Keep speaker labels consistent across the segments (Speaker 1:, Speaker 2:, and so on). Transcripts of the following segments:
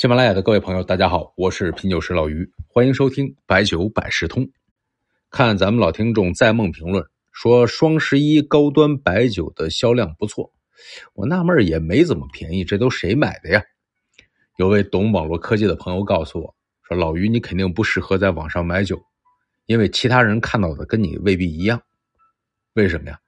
Speaker 1: 喜马拉雅的各位朋友，大家好，我是品酒师老于，欢迎收听白酒百事通。看咱们老听众在梦评论说，双十一高端白酒的销量不错，我纳闷也没怎么便宜，这都谁买的呀？有位懂网络科技的朋友告诉我说，老于你肯定不适合在网上买酒，因为其他人看到的跟你未必一样。为什么呀？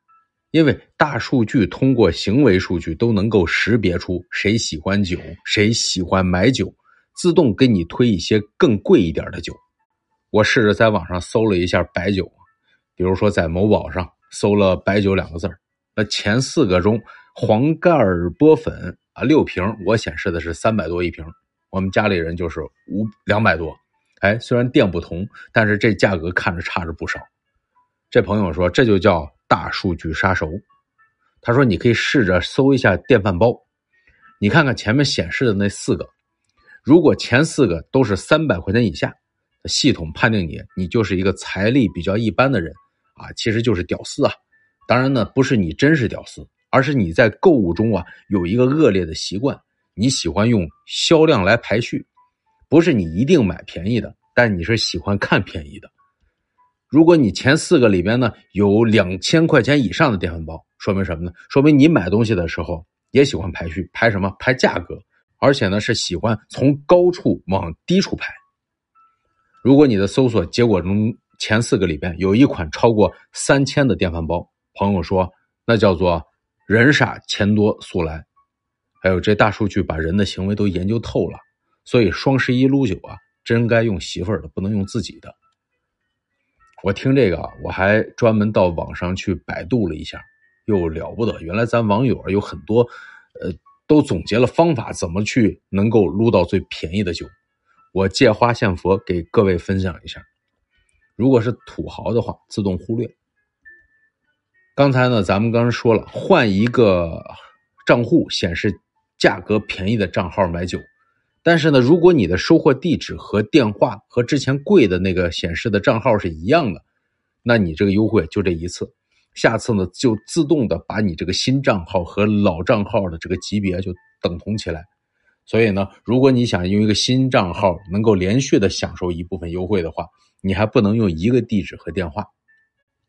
Speaker 1: 因为大数据通过行为数据都能够识别出谁喜欢酒，谁喜欢买酒，自动给你推一些更贵一点的酒。我试着在网上搜了一下白酒，比如说在某宝上搜了“白酒”两个字那前四个中，黄盖尔波粉啊六瓶，我显示的是三百多一瓶，我们家里人就是五两百多。哎，虽然店不同，但是这价格看着差着不少。这朋友说，这就叫。大数据杀熟，他说：“你可以试着搜一下电饭煲，你看看前面显示的那四个，如果前四个都是三百块钱以下，系统判定你你就是一个财力比较一般的人啊，其实就是屌丝啊。当然呢，不是你真是屌丝，而是你在购物中啊有一个恶劣的习惯，你喜欢用销量来排序，不是你一定买便宜的，但你是喜欢看便宜的。”如果你前四个里边呢有两千块钱以上的电饭煲，说明什么呢？说明你买东西的时候也喜欢排序，排什么？排价格，而且呢是喜欢从高处往低处排。如果你的搜索结果中前四个里边有一款超过三千的电饭煲，朋友说那叫做人傻钱多速来。还有这大数据把人的行为都研究透了，所以双十一撸酒啊，真该用媳妇儿的，不能用自己的。我听这个，我还专门到网上去百度了一下，又了不得。原来咱网友有很多，呃，都总结了方法，怎么去能够撸到最便宜的酒。我借花献佛，给各位分享一下。如果是土豪的话，自动忽略。刚才呢，咱们刚刚说了，换一个账户显示价格便宜的账号买酒。但是呢，如果你的收货地址和电话和之前贵的那个显示的账号是一样的，那你这个优惠就这一次，下次呢就自动的把你这个新账号和老账号的这个级别就等同起来。所以呢，如果你想用一个新账号能够连续的享受一部分优惠的话，你还不能用一个地址和电话。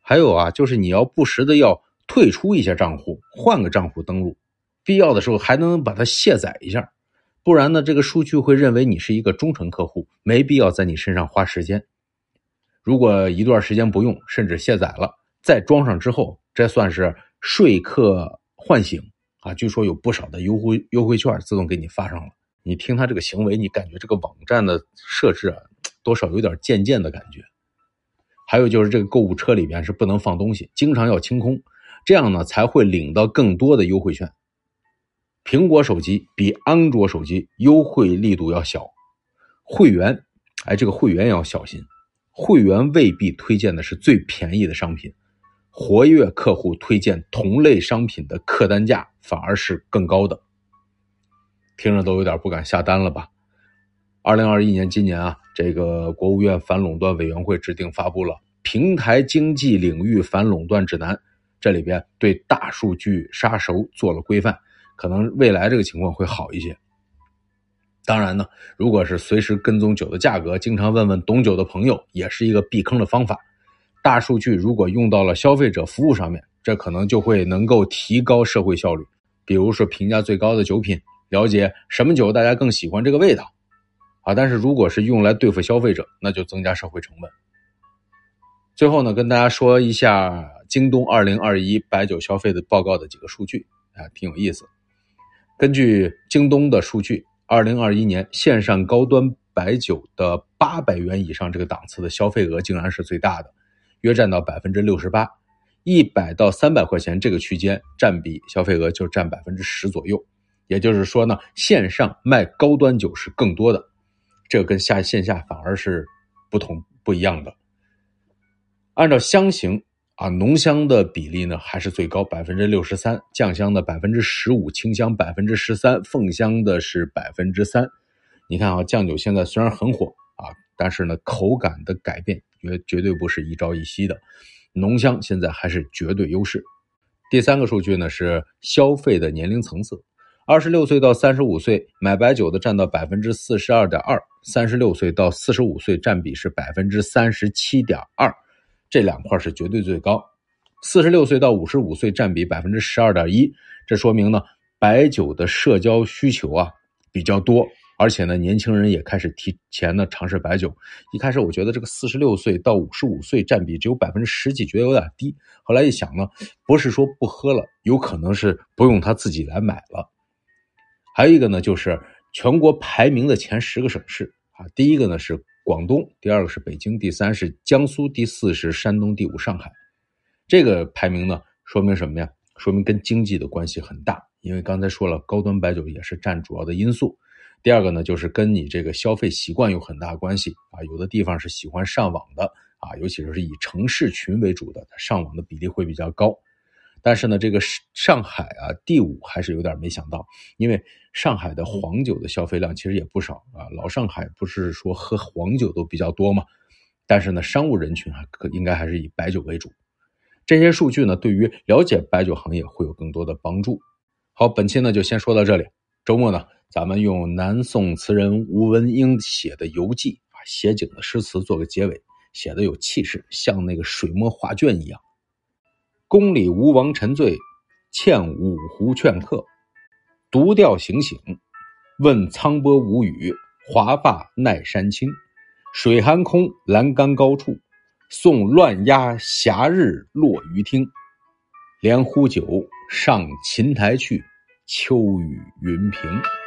Speaker 1: 还有啊，就是你要不时的要退出一下账户，换个账户登录，必要的时候还能把它卸载一下。不然呢，这个数据会认为你是一个忠诚客户，没必要在你身上花时间。如果一段时间不用，甚至卸载了，再装上之后，这算是说客唤醒啊！据说有不少的优惠优惠券自动给你发上了。你听他这个行为，你感觉这个网站的设置啊，多少有点贱贱的感觉。还有就是这个购物车里边是不能放东西，经常要清空，这样呢才会领到更多的优惠券。苹果手机比安卓手机优惠力度要小，会员，哎，这个会员要小心，会员未必推荐的是最便宜的商品，活跃客户推荐同类商品的客单价反而是更高的，听着都有点不敢下单了吧？二零二一年今年啊，这个国务院反垄断委员会制定发布了《平台经济领域反垄断指南》，这里边对大数据杀熟做了规范。可能未来这个情况会好一些。当然呢，如果是随时跟踪酒的价格，经常问问懂酒的朋友，也是一个避坑的方法。大数据如果用到了消费者服务上面，这可能就会能够提高社会效率。比如说评价最高的酒品，了解什么酒大家更喜欢这个味道啊。但是如果是用来对付消费者，那就增加社会成本。最后呢，跟大家说一下京东二零二一白酒消费的报告的几个数据啊，挺有意思。根据京东的数据，二零二一年线上高端白酒的八百元以上这个档次的消费额竟然是最大的，约占到百分之六十八。一百到三百块钱这个区间占比消费额就占百分之十左右。也就是说呢，线上卖高端酒是更多的，这跟下线下反而是不同不一样的。按照香型。啊，浓香的比例呢还是最高，百分之六十三；酱香的百分之十五，清香百分之十三，凤香的是百分之三。你看啊，酱酒现在虽然很火啊，但是呢，口感的改变绝绝对不是一朝一夕的。浓香现在还是绝对优势。第三个数据呢是消费的年龄层次，二十六岁到三十五岁买白酒的占到百分之四十二点二，三十六岁到四十五岁占比是百分之三十七点二，这两块是绝对最高。四十六岁到五十五岁占比百分之十二点一，这说明呢白酒的社交需求啊比较多，而且呢年轻人也开始提前呢尝试白酒。一开始我觉得这个四十六岁到五十五岁占比只有百分之十几，觉得有点低。后来一想呢，不是说不喝了，有可能是不用他自己来买了。还有一个呢，就是全国排名的前十个省市啊，第一个呢是广东，第二个是北京，第三是江苏，第四是山东，第五上海。这个排名呢，说明什么呀？说明跟经济的关系很大，因为刚才说了，高端白酒也是占主要的因素。第二个呢，就是跟你这个消费习惯有很大关系啊，有的地方是喜欢上网的啊，尤其是以城市群为主的，它上网的比例会比较高。但是呢，这个上海啊，第五还是有点没想到，因为上海的黄酒的消费量其实也不少啊。老上海不是说喝黄酒都比较多嘛，但是呢，商务人群还可应该还是以白酒为主。这些数据呢，对于了解白酒行业会有更多的帮助。好，本期呢就先说到这里。周末呢，咱们用南宋词人吴文英写的游记啊，写景的诗词做个结尾，写的有气势，像那个水墨画卷一样。宫里吴王沉醉，欠五湖劝客。独钓行醒，问苍波无语。华发奈山青，水寒空，栏杆高处。送乱鸦霞日落于汀。连呼酒上琴台去，秋雨云平。